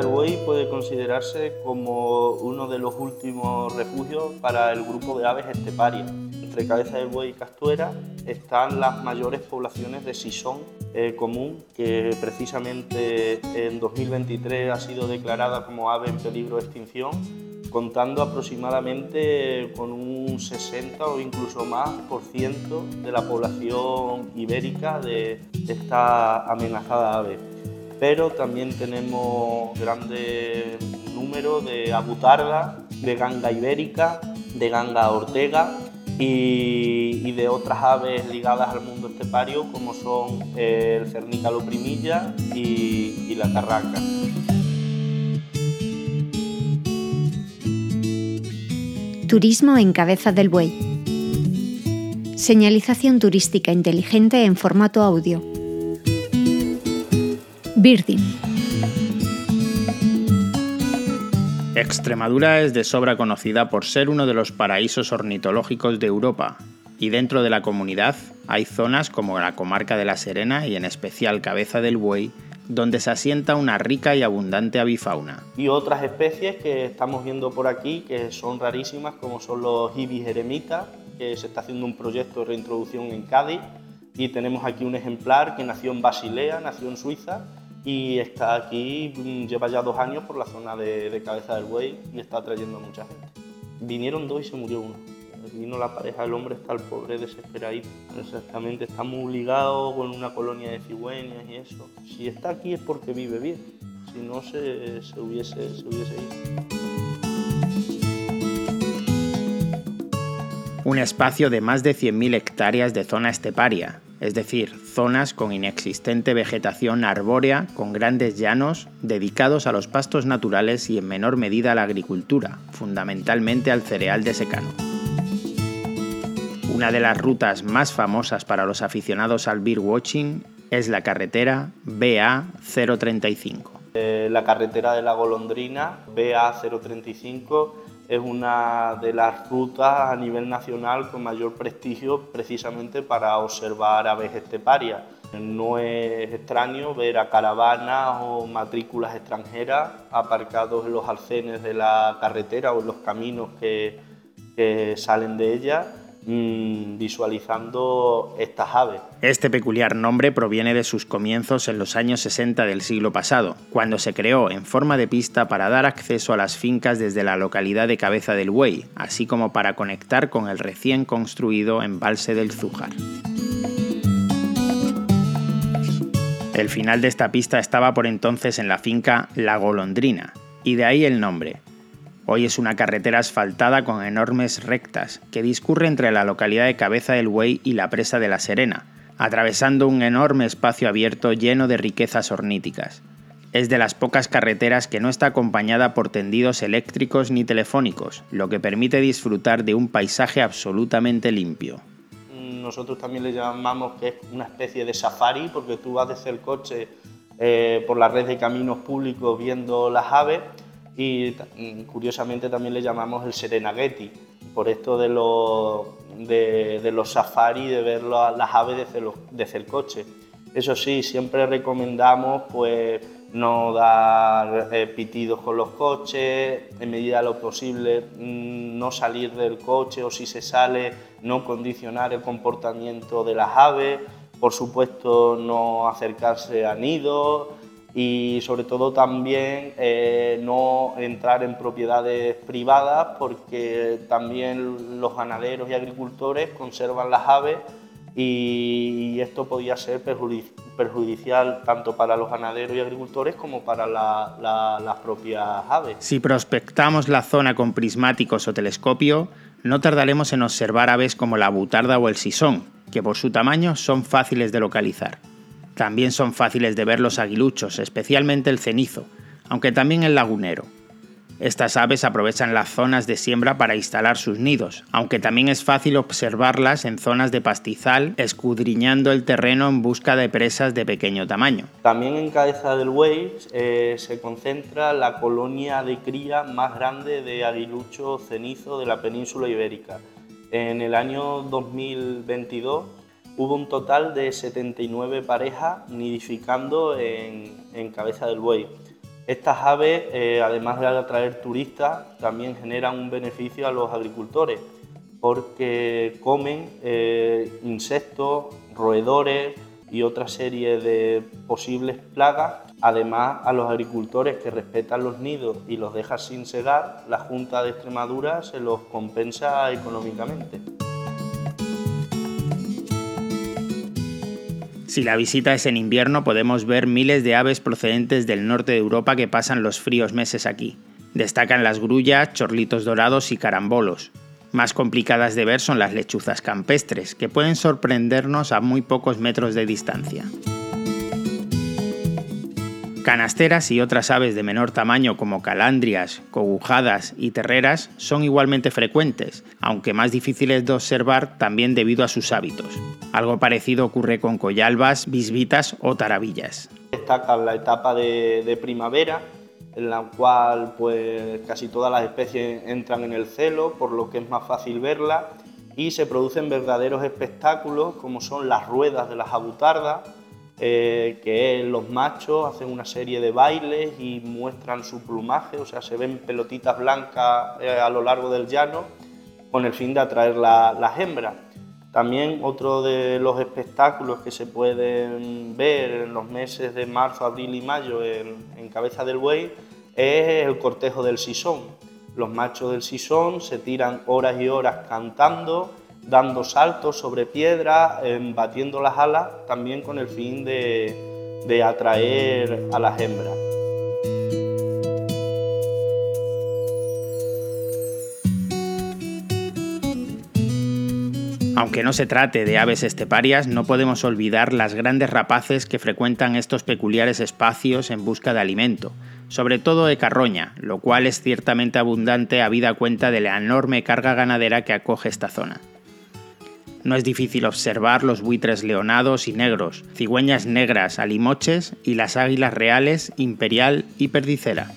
del Buey puede considerarse como uno de los últimos refugios para el grupo de aves esteparias. Entre Cabeza del Buey y Castuera están las mayores poblaciones de sisón eh, común, que precisamente en 2023 ha sido declarada como ave en peligro de extinción, contando aproximadamente con un 60 o incluso más por ciento de la población ibérica de esta amenazada ave pero también tenemos grandes números de abutarda, de ganga ibérica, de ganga ortega y, de otras aves ligadas al mundo estepario como son el cernícalo primilla y, y la carraca. Turismo en cabeza del buey. Señalización turística inteligente en formato audio Birding. Extremadura es de sobra conocida por ser uno de los paraísos ornitológicos de Europa, y dentro de la comunidad hay zonas como la comarca de La Serena y en especial Cabeza del Buey, donde se asienta una rica y abundante avifauna. Y otras especies que estamos viendo por aquí que son rarísimas, como son los ibis eremita, que se está haciendo un proyecto de reintroducción en Cádiz, y tenemos aquí un ejemplar que nació en Basilea, nació en Suiza, y está aquí, mm, lleva ya dos años por la zona de, Cabeza del Buey y está trayendo a mucha gente. Vinieron dos y se murió uno. Vino la pareja, el hombre está el pobre desesperadito. Exactamente, está muy ligado con una colonia de cigüeñas y eso. Si está aquí es porque vive bien, si no se, se, hubiese, se hubiese ido. Un espacio de más de 100.000 hectáreas de zona esteparia, es decir, zonas con inexistente vegetación arbórea, con grandes llanos, dedicados a los pastos naturales y en menor medida a la agricultura, fundamentalmente al cereal de secano. Una de las rutas más famosas para los aficionados al beer watching es la carretera BA 035. Eh, la carretera de la golondrina BA 035 es una de las rutas a nivel nacional con mayor prestigio precisamente para observar aves esteparias. No es extraño ver a caravanas o matrículas extranjeras aparcados en los arcenes de la carretera o en los caminos que, que salen de ella Mm, visualizando estas aves. Este peculiar nombre proviene de sus comienzos en los años 60 del siglo pasado, cuando se creó en forma de pista para dar acceso a las fincas desde la localidad de Cabeza del Buey, así como para conectar con el recién construido embalse del Zújar. El final de esta pista estaba por entonces en la finca La Golondrina, y de ahí el nombre, Hoy es una carretera asfaltada con enormes rectas que discurre entre la localidad de Cabeza del Buey y la presa de La Serena, atravesando un enorme espacio abierto lleno de riquezas orníticas. Es de las pocas carreteras que no está acompañada por tendidos eléctricos ni telefónicos, lo que permite disfrutar de un paisaje absolutamente limpio. Nosotros también le llamamos que es una especie de safari, porque tú vas desde el coche eh, por la red de caminos públicos viendo las aves y curiosamente también le llamamos el Serenageti, por esto de los, de, los safari, de ver las aves desde, el coche. Eso sí, siempre recomendamos pues, no dar eh, pitidos con los coches, en medida de lo posible mm, no salir del coche o si se sale no condicionar el comportamiento de las aves, por supuesto no acercarse a nidos, y sobre todo también eh, no entrar en propiedades privadas porque también los ganaderos y agricultores conservan las aves y esto podía ser perjudicial tanto para los ganaderos y agricultores como para las propias aves. Si prospectamos la zona con prismáticos o telescopio, no tardaremos en observar aves como la butarda o el sisón, que por su tamaño son fáciles de localizar. También son fáciles de ver los aguiluchos, especialmente el cenizo, aunque también el lagunero. Estas aves aprovechan las zonas de siembra para instalar sus nidos, aunque también es fácil observarlas en zonas de pastizal, escudriñando el terreno en busca de presas de pequeño tamaño. También en Cabeza del Buey eh, se concentra la colonia de cría más grande de aguilucho cenizo de la península ibérica. En el año 2022 hubo un total de 79 parejas nidificando en, Cabeza del Buey. Estas aves, eh, además de atraer turistas, también generan un beneficio a los agricultores porque comen eh, insectos, roedores y otra serie de posibles plagas. Además, a los agricultores que respetan los nidos y los dejan sin segar, la Junta de Extremadura se los compensa económicamente. Si la visita es en invierno podemos ver miles de aves procedentes del norte de Europa que pasan los fríos meses aquí. Destacan las grullas, chorlitos dorados y carambolos. Más complicadas de ver son las lechuzas campestres, que pueden sorprendernos a muy pocos metros de distancia. Canasteras y otras aves de menor tamaño como calandrias, cogujadas y terreras son igualmente frecuentes, aunque más difíciles de observar también debido a sus hábitos. Algo parecido ocurre con collalbas, bisbitas o tarabillas. Destaca la etapa de, primavera, en la cual pues, casi todas las especies entran en el celo, por lo que es más fácil verlas, y se producen verdaderos espectáculos como son las ruedas de las abutardas, eh, que los machos hacen una serie de bailes y muestran su plumaje, o sea, se ven pelotitas blancas eh, a lo largo del llano con el fin de atraer las hembras. También otro de los espectáculos que se pueden ver en los meses de marzo, abril y mayo en, en Cabeza del Buey es el cortejo del sisón. Los machos del sisón se tiran horas y horas cantando, dando saltos sobre piedras, em, batiendo las alas, también con el fin de, de atraer a las hembras. Aunque no se trate de aves esteparias, no podemos olvidar las grandes rapaces que frecuentan estos peculiares espacios en busca de alimento, sobre todo de carroña, lo cual es ciertamente abundante habida cuenta de la enorme carga ganadera que acoge esta zona. No es difícil observar los buitres leonados y negros, cigüeñas negras, alimoches y las águilas reales, imperial y perdicera.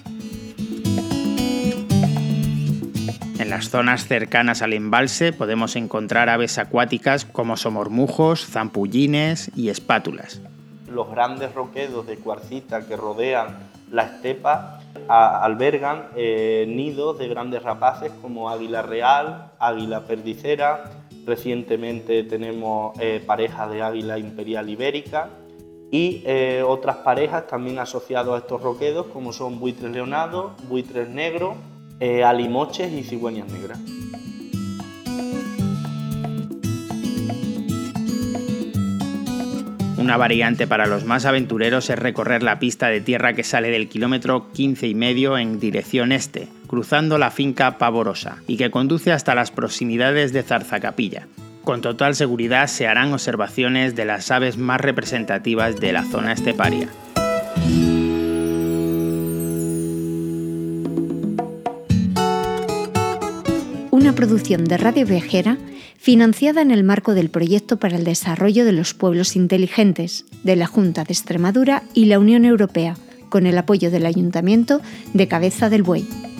En las zonas cercanas al embalse podemos encontrar aves acuáticas como somormujos, zampullines y espátulas. Los grandes roquedos de cuarcita que rodean la estepa albergan eh, nidos de grandes rapaces como águila real, águila perdicera, Recientemente tenemos eh, parejas de águila imperial ibérica y eh, otras parejas también asociadas a estos roquedos como son buitres leonados, buitres negros, eh, alimoches y cigüeñas negras. Una variante para los más aventureros es recorrer la pista de tierra que sale del kilómetro 15 y medio en dirección este, cruzando la finca Pavorosa, y que conduce hasta las proximidades de Zarzacapilla. Con total seguridad se harán observaciones de las aves más representativas de la zona esteparia. Una producción de Radio Viajera financiada en el marco del Proyecto para el Desarrollo de los Pueblos Inteligentes de la Junta de Extremadura y la Unión Europea, con el apoyo del Ayuntamiento de Cabeza del Buey.